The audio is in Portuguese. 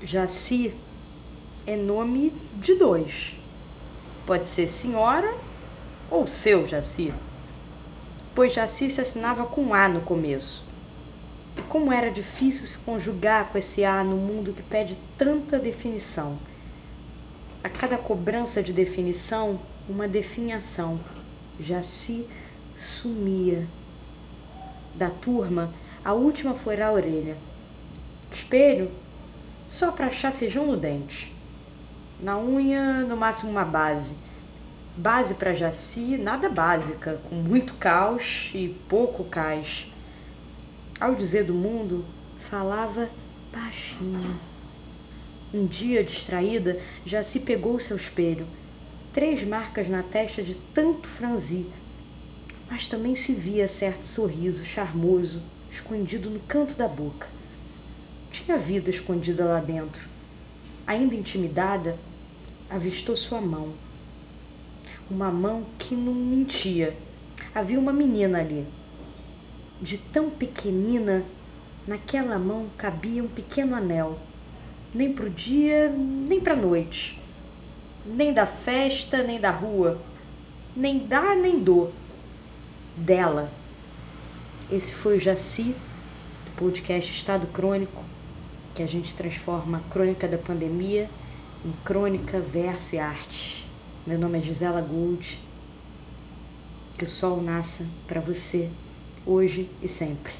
Jaci é nome de dois. Pode ser senhora ou seu Jaci. Pois Jaci se assinava com A no começo. E como era difícil se conjugar com esse A no mundo que pede tanta definição. A cada cobrança de definição, uma definição. Jaci sumia. Da turma, a última foi a orelha. Espelho, só para achar feijão no dente. Na unha, no máximo uma base. Base para Jaci, nada básica, com muito caos e pouco cais. Ao dizer do mundo, falava baixinho. Um dia, distraída, Jaci pegou seu espelho. Três marcas na testa de tanto franzir. Mas também se via certo sorriso charmoso, escondido no canto da boca. Tinha vida escondida lá dentro. Ainda intimidada, avistou sua mão. Uma mão que não mentia. Havia uma menina ali. De tão pequenina, naquela mão cabia um pequeno anel. Nem pro dia, nem pra noite. Nem da festa, nem da rua. Nem dá, nem dou. Dela. Esse foi o Jaci, do podcast Estado Crônico que a gente transforma a crônica da pandemia em crônica, verso e arte. Meu nome é Gisela Gould. Que o sol nasça para você, hoje e sempre.